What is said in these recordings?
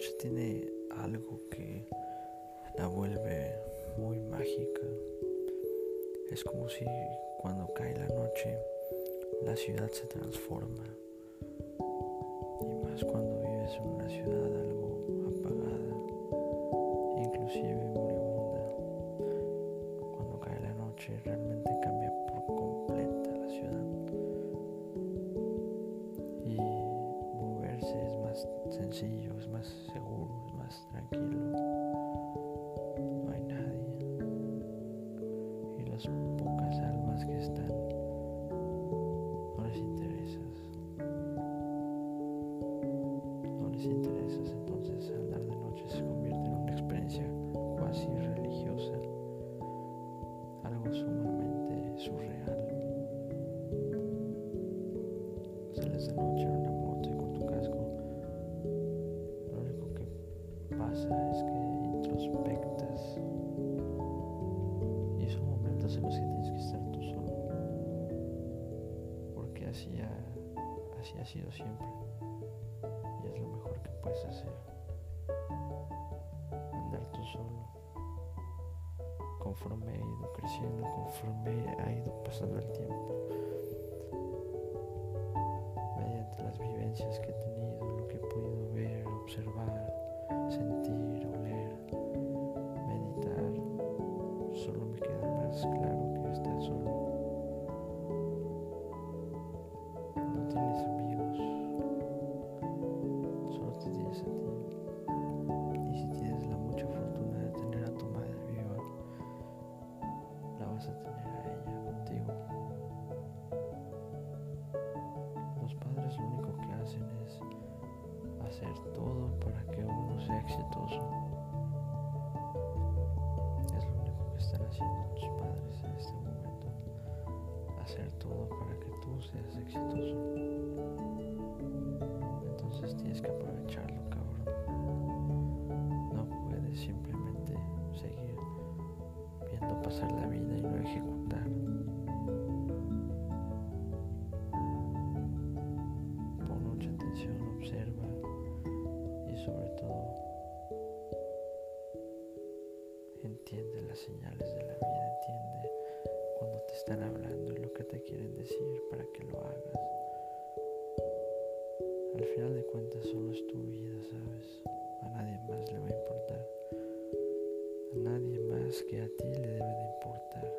noche tiene algo que la vuelve muy mágica. Es como si cuando cae la noche la ciudad se transforma. Y más cuando vives en una ciudad algo apagada, inclusive moribunda. Cuando cae la noche realmente cambia siempre. Y es lo mejor que puedes hacer, andar tú solo. Conforme he ido creciendo, conforme ha ido pasando el tiempo, mediante las vivencias que he tenido, para que uno sea exitoso. Es lo único que están haciendo tus padres en este momento. Hacer todo para que tú seas exitoso. Que lo hagas. Al final de cuentas solo es tu vida, ¿sabes? A nadie más le va a importar. A nadie más que a ti le debe de importar.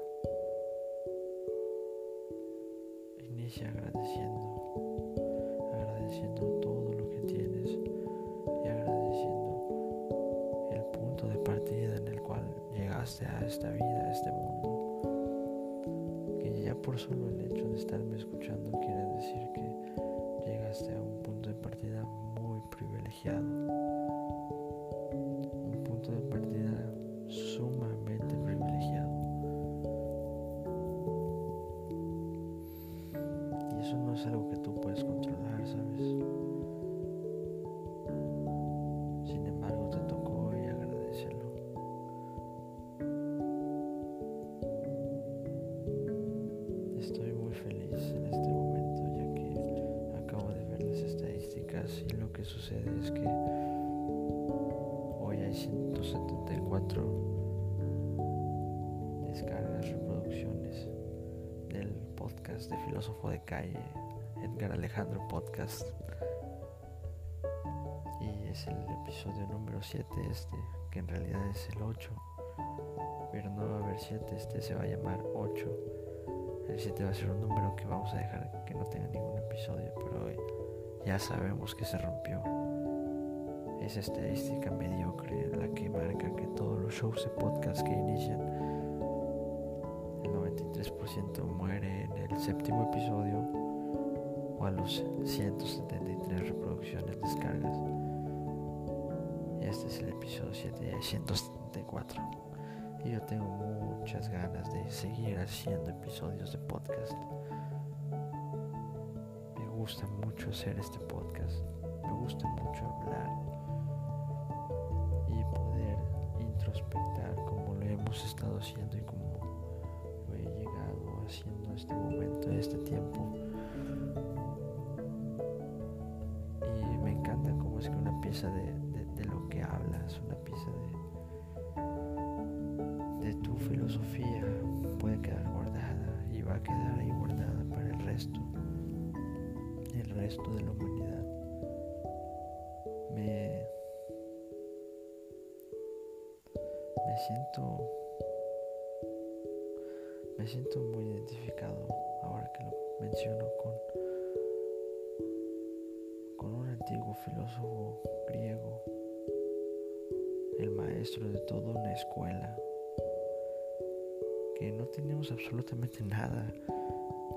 Inicia agradeciendo, agradeciendo todo lo que tienes y agradeciendo el punto de partida en el cual llegaste a esta vida, a este mundo. Por solo el hecho de estarme escuchando quiere decir que llegaste a un punto de partida muy privilegiado. Sucede es que hoy hay 174 descargas, reproducciones del podcast de Filósofo de Calle, Edgar Alejandro Podcast. Y es el episodio número 7 este, que en realidad es el 8. Pero no va a haber 7, este se va a llamar 8. El 7 va a ser un número que vamos a dejar que no tenga ningún episodio, pero hoy ya sabemos que se rompió. Esa estadística mediocre la que marca que todos los shows de podcast que inician, el 93% muere en el séptimo episodio o a los 173 reproducciones, descargas. Y este es el episodio 7 y hay 174. Y yo tengo muchas ganas de seguir haciendo episodios de podcast. Gusta mucho hacer este podcast. Me gusta mucho hablar. Y poder introspectar como lo hemos estado haciendo y como lo he llegado haciendo este momento, a este tiempo. Y me encanta cómo es que una pieza de, de- de lo que hablas, una pieza de, de tu filosofía puede quedar guardada y va a quedar ahí resto de la humanidad. Me, me siento me siento muy identificado ahora que lo menciono con, con un antiguo filósofo griego, el maestro de toda una escuela, que no teníamos absolutamente nada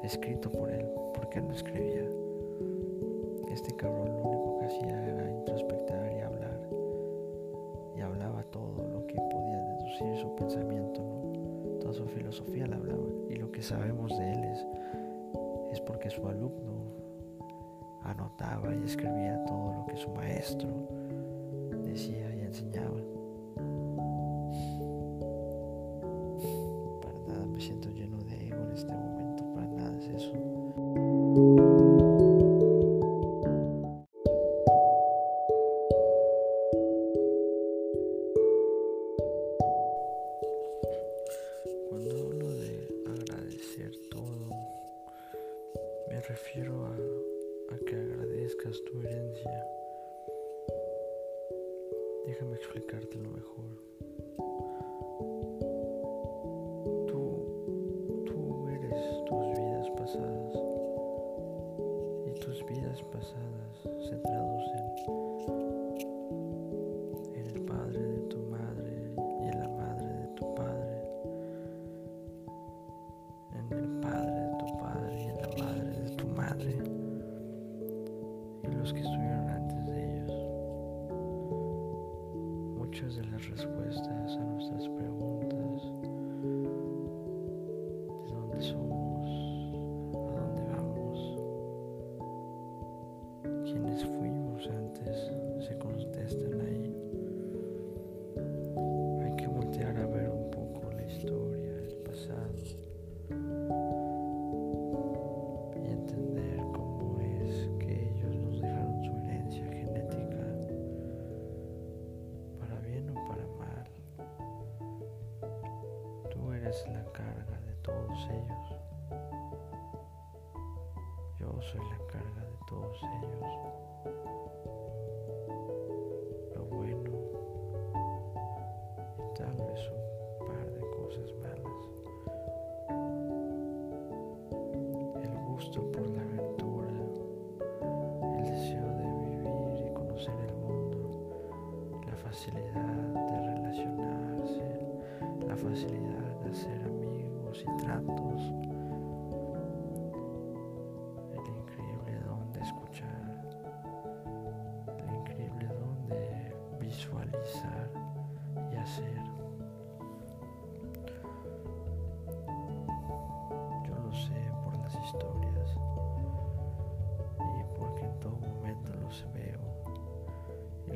escrito por él, porque él no escribía. Este cabrón lo único que hacía era introspectar y hablar, y hablaba todo lo que podía deducir su pensamiento, toda su filosofía la hablaba, y lo que sabemos de él es es porque su alumno anotaba y escribía todo lo que su maestro decía y enseñaba. Refiero a, a que agradezcas tu herencia. Déjame explicártelo mejor.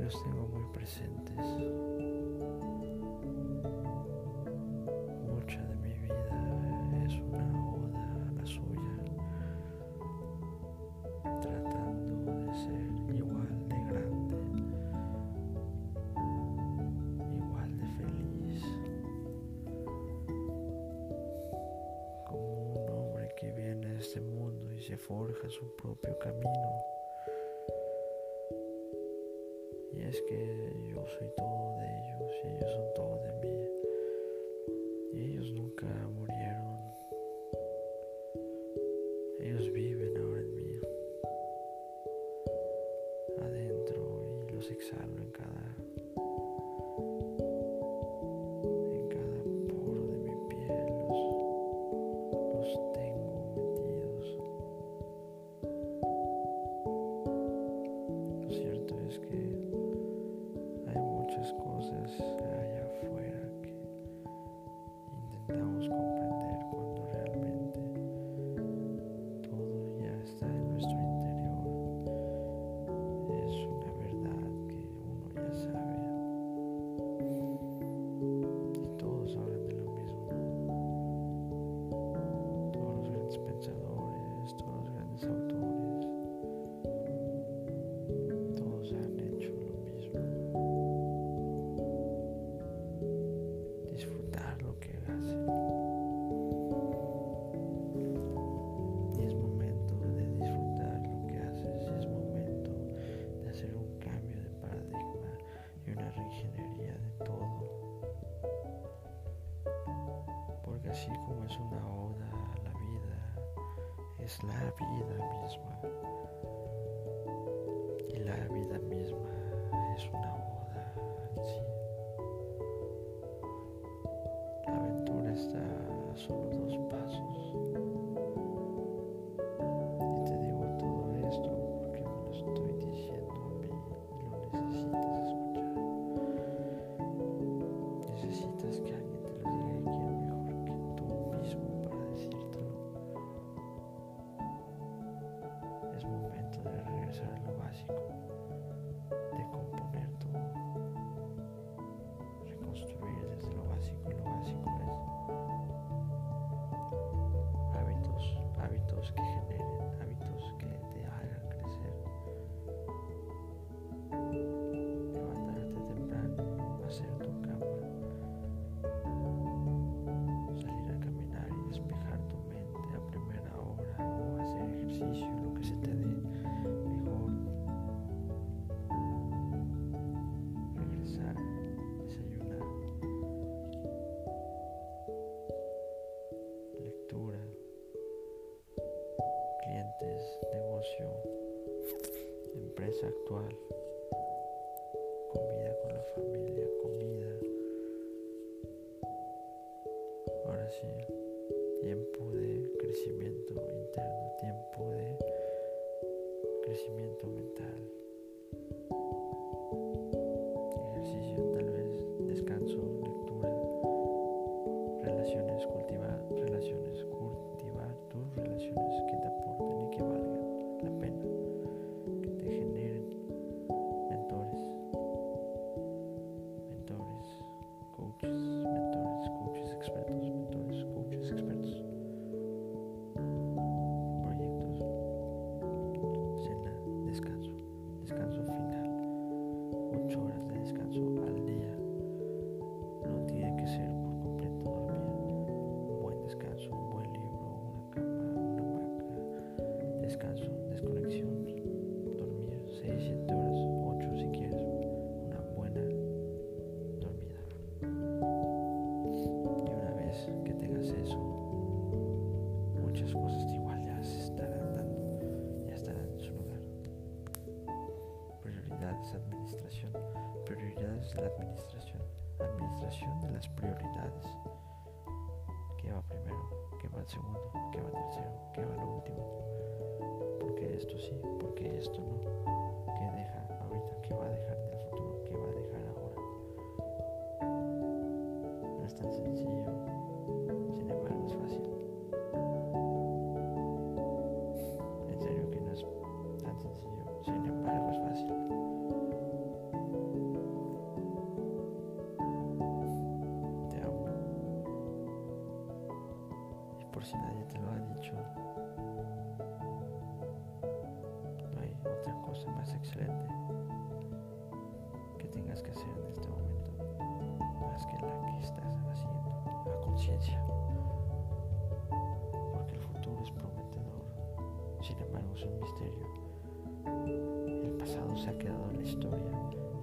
Los tengo muy presentes. Mucha de mi vida es una oda a la suya, tratando de ser igual de grande, igual de feliz, como un hombre que viene a este mundo y se forja su propio camino. Que yo soy todo de ellos y ellos son todo de mí. Y ellos nunca murieron. Ellos viven ahora en mí. Adentro y los exhalo happy in that comida con la familia, comida. Ahora sí, tiempo de crecimiento interno, tiempo de crecimiento mental. Ejercicio, tal vez descanso, lectura, relaciones con administración. Prioridades de la administración. Administración de las prioridades. ¿Qué va primero? ¿Qué va el segundo? ¿Qué va el tercero? ¿Qué va lo último? ¿Por qué esto sí? ¿Por qué esto no? porque el futuro es prometedor. Sin embargo, es un misterio. El pasado se ha quedado en la historia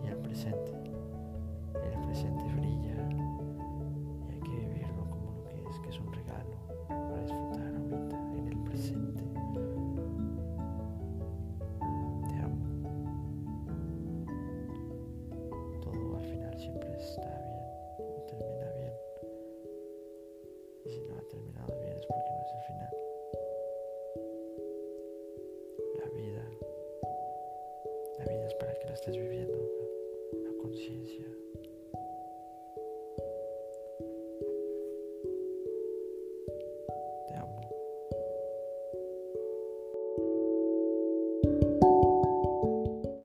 y el presente. El presente brilla y hay que vivirlo como lo que es, que es un regalo para disfrutar ahorita en el presente. Te amo. Todo al final siempre está. questa sua la conciencia.